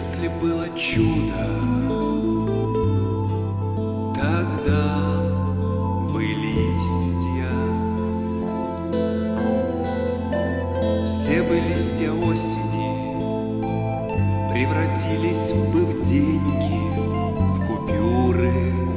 если было чудо, тогда бы листья. Все бы листья осени превратились бы в деньги, в купюры.